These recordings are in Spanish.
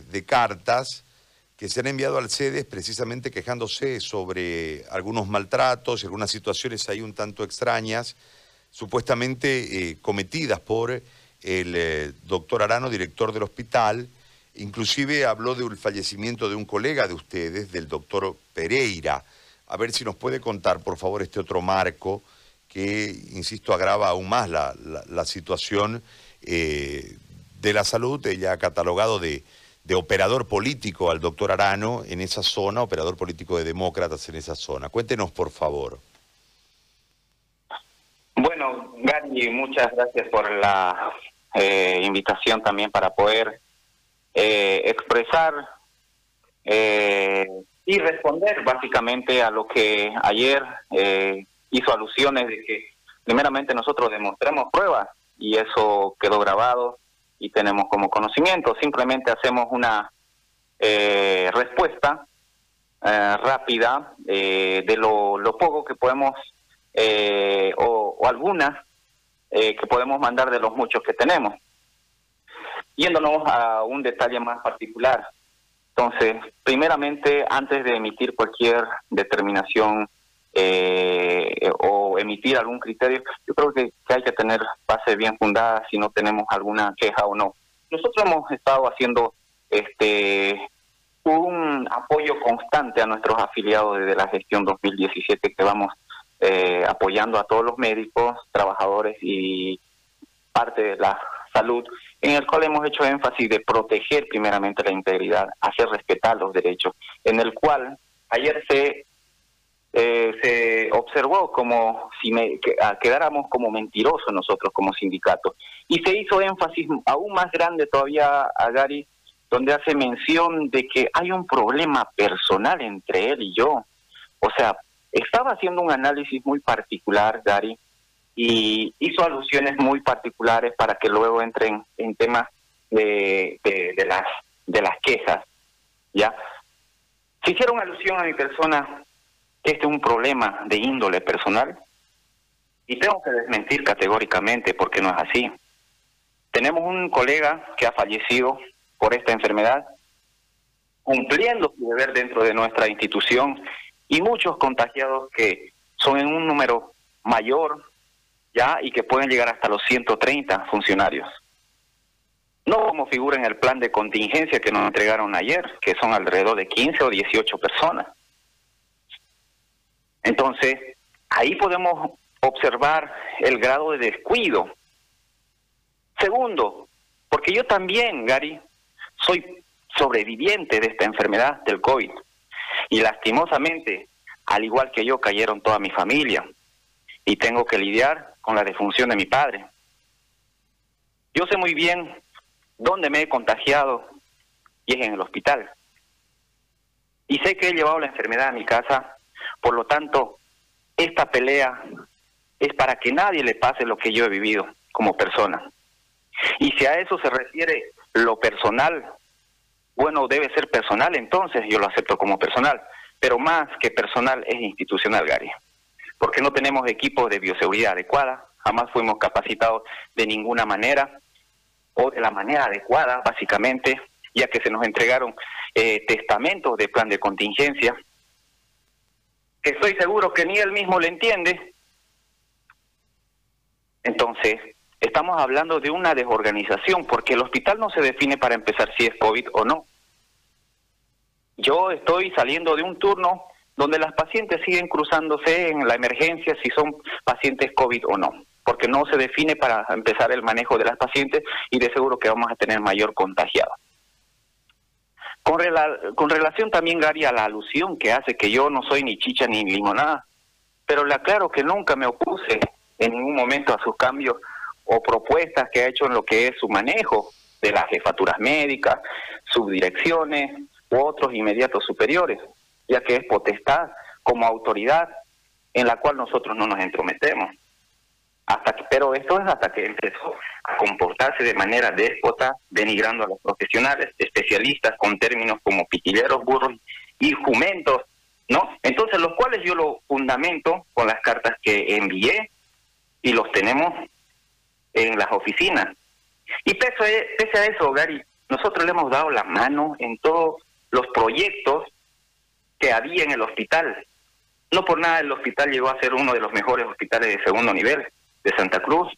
de, cartas que se han enviado al CEDES precisamente quejándose sobre algunos maltratos y algunas situaciones ahí un tanto extrañas, supuestamente eh, cometidas por el eh, doctor Arano, director del hospital. Inclusive habló del fallecimiento de un colega de ustedes, del doctor Pereira. A ver si nos puede contar, por favor, este otro marco que, insisto, agrava aún más la, situación eh, de la salud. Ella ha catalogado de de operador político al doctor Arano en esa zona, operador político de demócratas en esa zona. Cuéntenos, por favor. Bueno, Gary, muchas gracias por la eh, invitación también para poder eh, expresar eh, y responder básicamente a lo que ayer hizo alusiones de que primeramente nosotros demostramos pruebas y eso quedó grabado y tenemos como conocimiento. Simplemente hacemos una eh, respuesta eh, rápida eh, de lo, poco que podemos, o, o, algunas que podemos mandar de los muchos que tenemos. Yéndonos a un detalle más particular. Entonces, primeramente, antes de emitir cualquier determinación eh, o emitir algún criterio, yo creo que, hay que tener base bien fundada si no tenemos alguna queja o no. Nosotros hemos estado haciendo este un apoyo constante a nuestros afiliados desde la gestión 2017 que vamos eh, apoyando a todos los médicos, trabajadores y parte de la salud, en el cual hemos hecho énfasis de proteger primeramente la integridad, hacer respetar los derechos, en el cual ayer se eh, se observó como si me, ah, quedáramos como mentirosos nosotros como sindicato. Y se hizo énfasis aún más grande todavía a Gary, donde hace mención de que hay un problema personal entre él y yo. O sea, estaba haciendo un análisis muy particular, Gary, y hizo alusiones muy particulares para que luego entren en temas de, de, las, de las quejas. ¿ya? Se hicieron alusión a mi persona que este es un problema de índole personal y tengo que desmentir categóricamente porque no es así. Tenemos un colega que ha fallecido por esta enfermedad, cumpliendo su deber dentro de nuestra institución y muchos contagiados que son en un número mayor ya y que pueden llegar hasta los 130 funcionarios. No como figura en el plan de contingencia que nos entregaron ayer, que son alrededor de 15 o 18 personas. Entonces, ahí podemos observar el grado de descuido. Segundo, porque yo también, Gary, soy sobreviviente de esta enfermedad del COVID. Y lastimosamente, al igual que yo, cayeron toda mi familia. Y tengo que lidiar con la defunción de mi padre. Yo sé muy bien dónde me he contagiado y es en el hospital. Y sé que he llevado la enfermedad a mi casa por lo tanto, esta pelea es para que nadie le pase lo que yo he vivido como persona. Y si a eso se refiere lo personal, bueno, debe ser personal, entonces yo lo acepto como personal, pero más que personal es institucional, Gary, porque no tenemos equipos de bioseguridad adecuada, jamás fuimos capacitados de ninguna manera o de la manera adecuada, básicamente, ya que se nos entregaron eh, testamentos de plan de contingencia que estoy seguro que ni él mismo le entiende. Entonces, estamos hablando de una desorganización, porque el hospital no se define para empezar si es COVID o no. Yo estoy saliendo de un turno donde las pacientes siguen cruzándose en la emergencia si son pacientes COVID o no, porque no se define para empezar el manejo de las pacientes y de seguro que vamos a tener mayor contagiado. Con, con relación también, Gary, a la alusión que hace que yo no soy ni chicha ni limonada, pero le aclaro que nunca me opuse en ningún momento a sus cambios o propuestas que ha hecho en lo que es su manejo de las jefaturas médicas, subdirecciones u otros inmediatos superiores, ya que es potestad como autoridad en la cual nosotros no nos entrometemos hasta pero esto es hasta que empezó a comportarse de manera déspota, denigrando a los profesionales, especialistas con términos como piquilleros, burros y jumentos, ¿no? Entonces, los cuales yo lo fundamento con las cartas que envié y los tenemos en las oficinas. Y pese, pese a eso, Gary, nosotros le hemos dado la mano en todos los proyectos que había en el hospital. No por nada el hospital llegó a ser uno de los mejores hospitales de segundo nivel de Santa Cruz,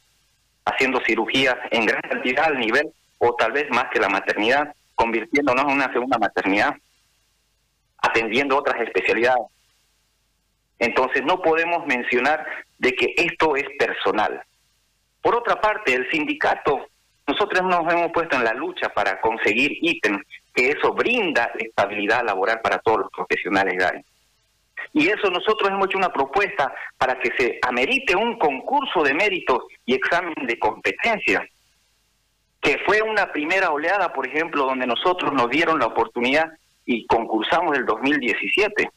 haciendo cirugías en gran cantidad al nivel, o tal vez más que la maternidad, convirtiéndonos en una segunda maternidad, atendiendo otras especialidades. Entonces no podemos mencionar de que esto es personal. Por otra parte, el sindicato, nosotros nos hemos puesto en la lucha para conseguir ítems que eso brinda estabilidad laboral para todos los profesionales Y eso nosotros hemos hecho una propuesta para que se amerite un concurso de méritos y examen de competencia, que fue una primera oleada, por ejemplo, donde nosotros nos dieron la oportunidad y concursamos el 2017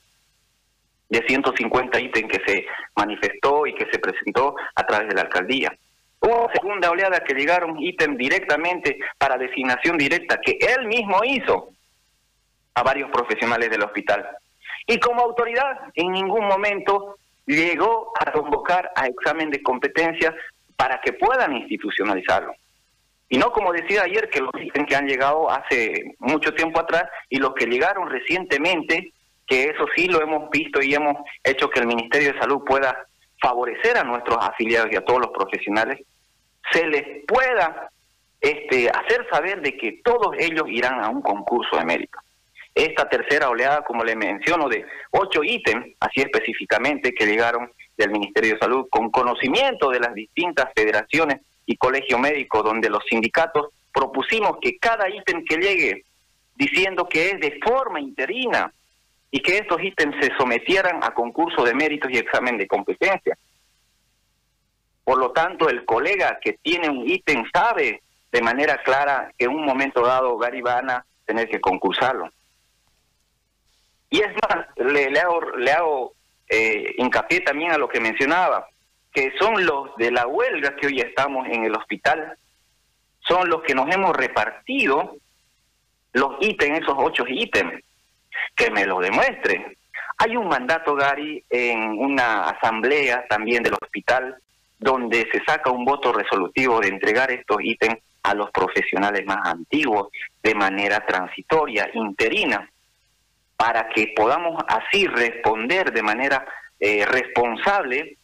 de 150 ítems que se manifestó y que se presentó a través de la alcaldía. Hubo segunda oleada que llegaron ítems directamente para designación directa que él mismo hizo a varios profesionales del hospital. Y como autoridad, en ningún momento llegó a convocar a examen de competencia para que puedan institucionalizarlo. Y no como decía ayer, que los que han llegado hace mucho tiempo atrás y los que llegaron recientemente que eso sí lo hemos visto y hemos hecho que el Ministerio de Salud pueda favorecer a nuestros afiliados y a todos los profesionales, se les pueda este, hacer saber de que todos ellos irán a un concurso de mérito. Esta tercera oleada, como le menciono, de ocho ítems, así específicamente, que llegaron del Ministerio de Salud, con conocimiento de las distintas federaciones y colegio médico, donde los sindicatos propusimos que cada ítem que llegue, diciendo que es de forma interina, y que estos ítems se sometieran a concurso de méritos y examen de competencia. Por lo tanto, el colega que tiene un ítem sabe de manera clara que en un momento dado Gary van a tener que concursarlo. Y es más, le, hago, le hago eh, hincapié también a lo que mencionaba, que son los de la huelga que hoy estamos en el hospital, son los que nos hemos repartido los ítems, esos ocho ítems que me lo demuestre. Hay un mandato, Gary, en una asamblea también del hospital, donde se saca un voto resolutivo de entregar estos ítems a los profesionales más antiguos de manera transitoria, interina, para que podamos así responder de manera eh, responsable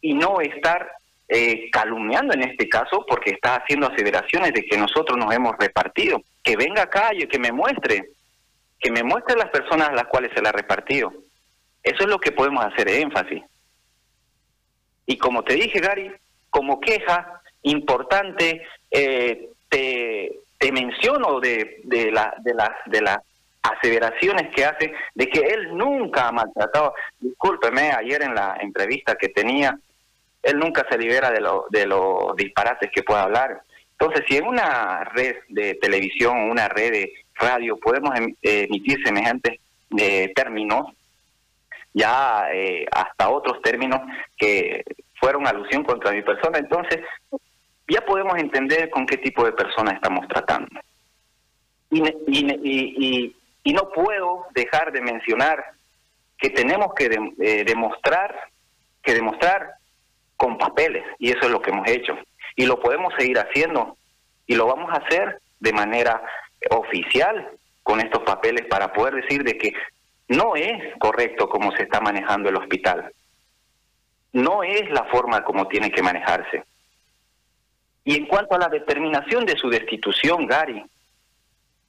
y no estar eh, calumniando en este caso porque está haciendo aseveraciones de que nosotros nos hemos repartido. Que venga acá y que me muestre que me muestre las personas a las cuales se la ha repartido. Eso es lo que podemos hacer énfasis. Y como te dije, Gary, como queja importante, eh, te, te, menciono de, de, la, de, las, de las aseveraciones que hace de que él nunca ha maltratado. Discúlpeme, ayer en la entrevista que tenía, él nunca se libera de, lo, de los disparates que pueda hablar. Entonces, si en una red de televisión, una red de radio podemos em, emitir semejantes eh, términos, ya eh, hasta otros términos que fueron alusión contra mi persona, entonces ya podemos entender con qué tipo de persona estamos tratando. Y, y, y, no puedo dejar de mencionar que tenemos que eh, demostrar, que demostrar con papeles, y eso es lo que hemos hecho. Y lo podemos seguir haciendo, y lo vamos a hacer de manera oficial con estos papeles para poder decir de que no es correcto como se está manejando el hospital. No es la forma como tiene que manejarse. Y en cuanto a la determinación de su destitución, Gary,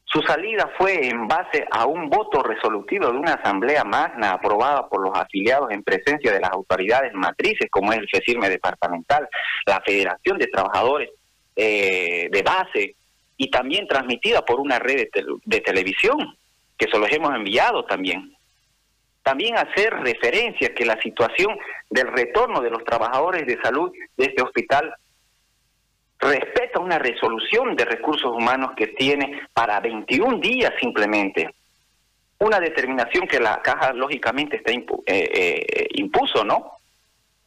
su salida fue en base a un voto resolutivo de una asamblea magna aprobada por los afiliados en presencia de las autoridades matrices, como es el FECIRME departamental, la Federación de Trabajadores eh, de Base, y también transmitida por una red de, televisión, que se los hemos enviado también. También hacer referencia que la situación del retorno de los trabajadores de salud de este hospital respeta una resolución de recursos humanos que tiene para 21 días simplemente. Una determinación que la caja lógicamente está eh, eh, impuso, ¿no?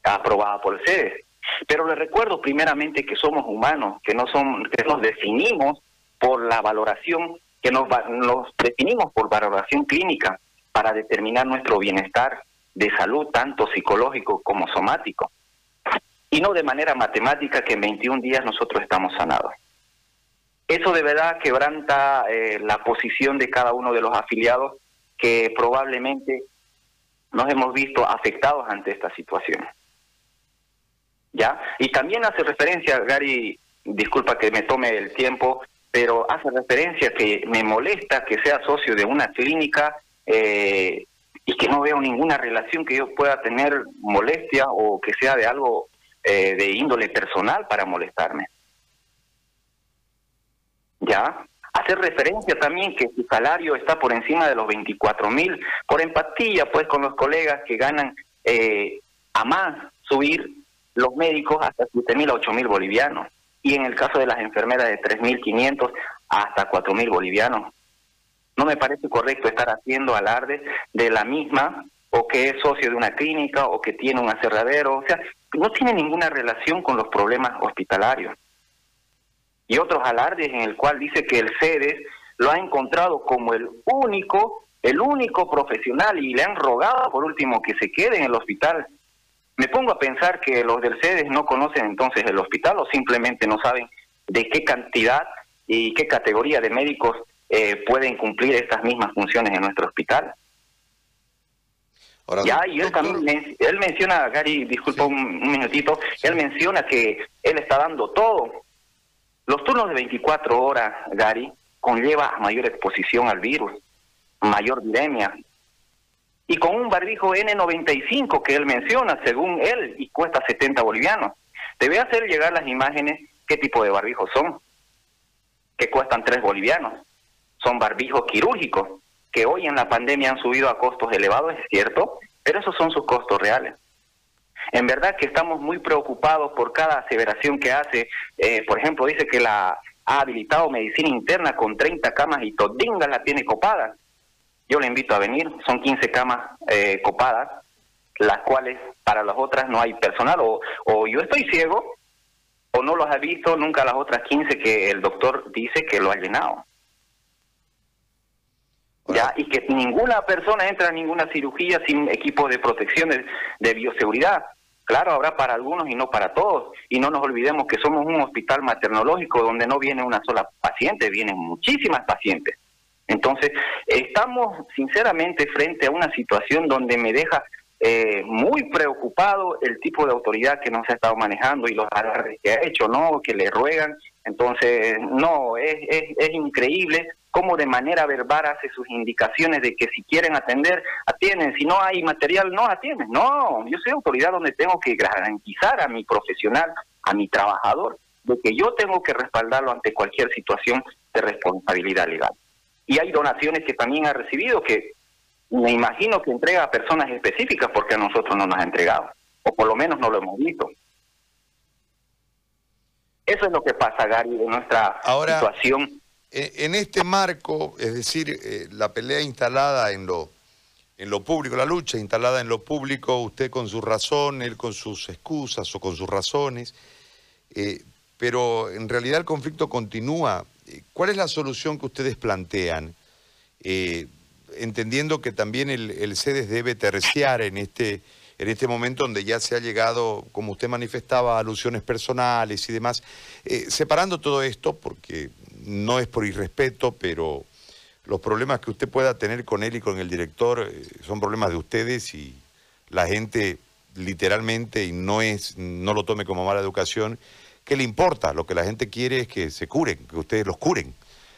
Aprobada por el CEDES. Pero les recuerdo primeramente que somos humanos, que no son, que nos definimos por la valoración, que nos, nos definimos por valoración clínica para determinar nuestro bienestar de salud, tanto psicológico como somático. Y no de manera matemática que en 21 días nosotros estamos sanados. Eso de verdad quebranta eh, la posición de cada uno de los afiliados que probablemente nos hemos visto afectados ante esta situación. ¿Ya? Y también hace referencia, Gary, disculpa que me tome el tiempo, pero hace referencia que me molesta que sea socio de una clínica eh, y que no veo ninguna relación que yo pueda tener molestia o que sea de algo eh, de índole personal para molestarme. ¿Ya? Hacer referencia también que su salario está por encima de los 24 mil, por empatía pues con los colegas que ganan eh, a más subir los médicos hasta 7 mil a 8 mil bolivianos y en el caso de las enfermeras de 3.500 hasta 4.000 bolivianos. No me parece correcto estar haciendo alarde de la misma o que es socio de una clínica o que tiene un aserradero, o sea, no tiene ninguna relación con los problemas hospitalarios. Y otros alardes en el cual dice que el CEDES lo ha encontrado como el único, el único profesional y le han rogado por último que se quede en el hospital me pongo a pensar que los del CEDES no conocen entonces el hospital o simplemente no saben de qué cantidad y qué categoría de médicos eh, pueden cumplir estas mismas funciones en nuestro hospital. Ya, y él también, él menciona, Gary, disculpa un, minutito, él menciona que él está dando todo. Los turnos de 24 horas, Gary, conlleva mayor exposición al virus, mayor viremia, y con un barbijo N95 que él menciona, según él, y cuesta 70 bolivianos. Te voy a hacer llegar las imágenes qué tipo de barbijos son, que cuestan 3 bolivianos. Son barbijos quirúrgicos, que hoy en la pandemia han subido a costos elevados, es cierto, pero esos son sus costos reales. En verdad que estamos muy preocupados por cada aseveración que hace. Eh, por ejemplo, dice que la ha habilitado medicina interna con 30 camas y todinga la tiene copada yo le invito a venir, son 15 camas eh, copadas, las cuales para las otras no hay personal, o, yo estoy ciego, o no los ha visto nunca las otras 15 que el doctor dice que lo ha llenado. Ya, y que ninguna persona entra a ninguna cirugía sin equipo de protección de, de, bioseguridad. Claro, habrá para algunos y no para todos. Y no nos olvidemos que somos un hospital maternológico donde no viene una sola paciente, vienen muchísimas pacientes. Entonces, estamos sinceramente frente a una situación donde me deja eh, muy preocupado el tipo de autoridad que nos ha estado manejando y los alardes que ha hecho, ¿no? Que le ruegan. Entonces, no, es, es, es increíble cómo de manera verbal hace sus indicaciones de que si quieren atender, atienden, si no hay material, no atienden. No, yo soy autoridad donde tengo que garantizar a mi profesional, a mi trabajador, de que yo tengo que respaldarlo ante cualquier situación de responsabilidad legal y hay donaciones que también ha recibido que me imagino que entrega a personas específicas porque a nosotros no nos ha entregado, o por lo menos no lo hemos visto. Eso es lo que pasa, Gary, en nuestra situación. En este marco, es decir, eh, la pelea instalada en lo, en lo público, la lucha instalada en lo público, usted con su razón, él con sus excusas o con sus razones, eh, pero en realidad el conflicto continúa ¿Cuál es la solución que ustedes plantean? Eh, entendiendo que también el, el, CEDES debe terciar en este, en este momento donde ya se ha llegado, como usted manifestaba, alusiones personales y demás, eh, separando todo esto, porque no es por irrespeto, pero los problemas que usted pueda tener con él y con el director eh, son problemas de ustedes y la gente literalmente, y no, es, no lo tome como mala educación, ¿Qué le importa? Lo que la gente quiere es que se curen, que ustedes los curen.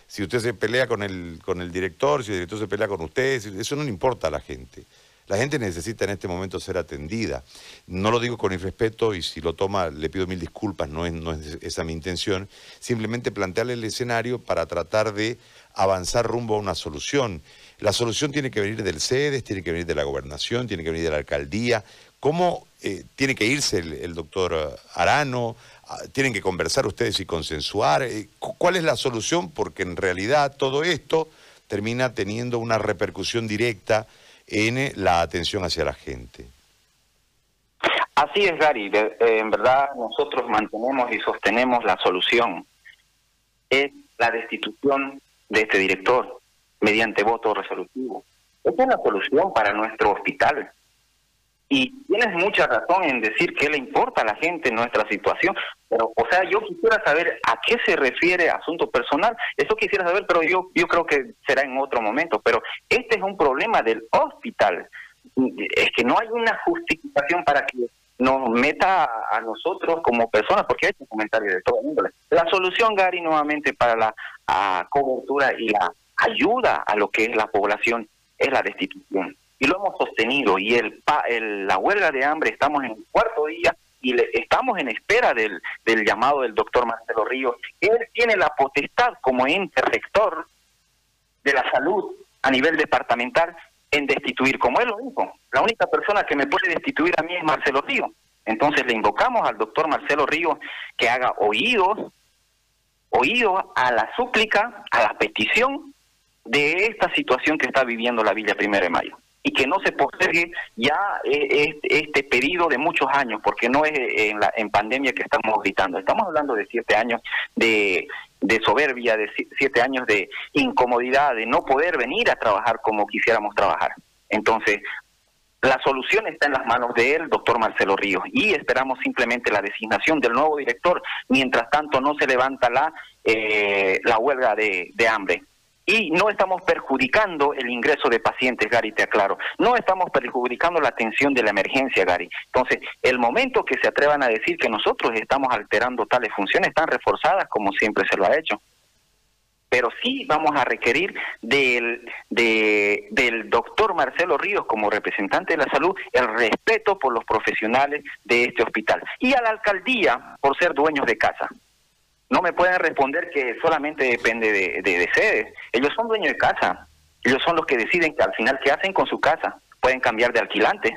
Si usted se pelea con el, con el director, si el director se pelea con ustedes, eso no le importa a la gente. La gente necesita en este momento ser atendida. No lo digo con irrespeto y si lo toma le pido mil disculpas, no es, esa mi intención. Simplemente plantearle el escenario para tratar de avanzar rumbo a una solución. La solución tiene que venir del CEDES, tiene que venir de la gobernación, tiene que venir de la alcaldía. ¿Cómo eh, tiene que irse el doctor Arano? Ah, tienen que conversar ustedes y consensuar. Eh, ¿Cuál es la solución? Porque en realidad todo esto termina teniendo una repercusión directa en eh, la atención hacia la gente. Así es, Gary. en verdad nosotros mantenemos y sostenemos la solución. Es la destitución de este director mediante voto resolutivo. Esa es la solución para nuestro hospital. Y tienes mucha razón en decir que le importa a la gente nuestra situación, pero, o sea, yo quisiera saber a qué se refiere asunto personal, eso quisiera saber, pero yo, yo creo que será en otro momento, pero este es un problema del hospital, es que no hay una justificación para que nos meta a, nosotros como personas, porque hay comentarios de todo el mundo. La solución, Gary, nuevamente para la cobertura y la ayuda a lo que es la población es la destitución y lo hemos sostenido y el, la huelga de hambre estamos en el cuarto día y le, estamos en espera del, del llamado del doctor Marcelo Ríos. Él tiene la potestad como ente rector de la salud a nivel departamental en destituir, como él lo dijo. La única persona que me puede destituir a mí es Marcelo Ríos. Entonces le invocamos al doctor Marcelo Ríos que haga oídos, oídos a la súplica, a la petición de esta situación que está viviendo la Villa Primera de Mayo y que no se postergue ya eh, este pedido de muchos años, porque no es en, la, en pandemia que estamos gritando, estamos hablando de siete años de, de soberbia, de siete años de incomodidad, de no poder venir a trabajar como quisiéramos trabajar. Entonces, la solución está en las manos de él, doctor Marcelo Ríos, y esperamos simplemente la designación del nuevo director, mientras tanto no se levanta la, eh, la huelga de hambre y no estamos perjudicando el ingreso de pacientes, Gary, te aclaro. No estamos perjudicando la atención de la emergencia, Gary. Entonces, el momento que se atrevan a decir que nosotros estamos alterando tales funciones están reforzadas como siempre se lo ha hecho. Pero sí vamos a requerir del, del doctor Marcelo Ríos como representante de la salud el respeto por los profesionales de este hospital y a la alcaldía por ser dueños de casa no me pueden responder que solamente depende de, de, sedes. Ellos son dueños de casa. Ellos son los que deciden que al final qué hacen con su casa. Pueden cambiar de alquilante.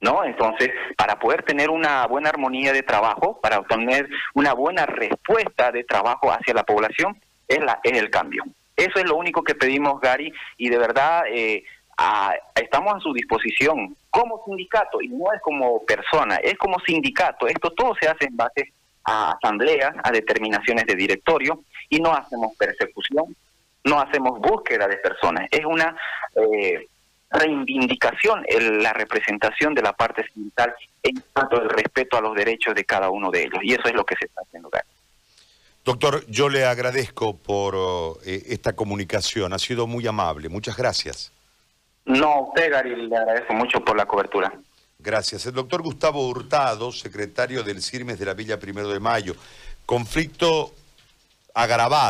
¿No? Entonces, para poder tener una buena armonía de trabajo, para obtener una buena respuesta de trabajo hacia la población, es, la, es el cambio. Eso es lo único que pedimos, Gary, y de verdad eh, estamos a su disposición como sindicato, y no es como persona, es como sindicato. Esto todo se hace en base a asambleas, a determinaciones de directorio y no hacemos persecución, no hacemos búsqueda de personas. Es una eh, reivindicación en la representación de la parte sindical en cuanto al respeto a los derechos de cada uno de ellos. Y eso es lo que se está haciendo. Doctor, yo le agradezco por eh, esta comunicación. Ha sido muy amable. Muchas gracias. No, usted, Gary, le agradezco mucho por la cobertura. Gracias. El doctor Gustavo Hurtado, secretario del CIRMES de la Villa Primero de Mayo. Conflicto agravado.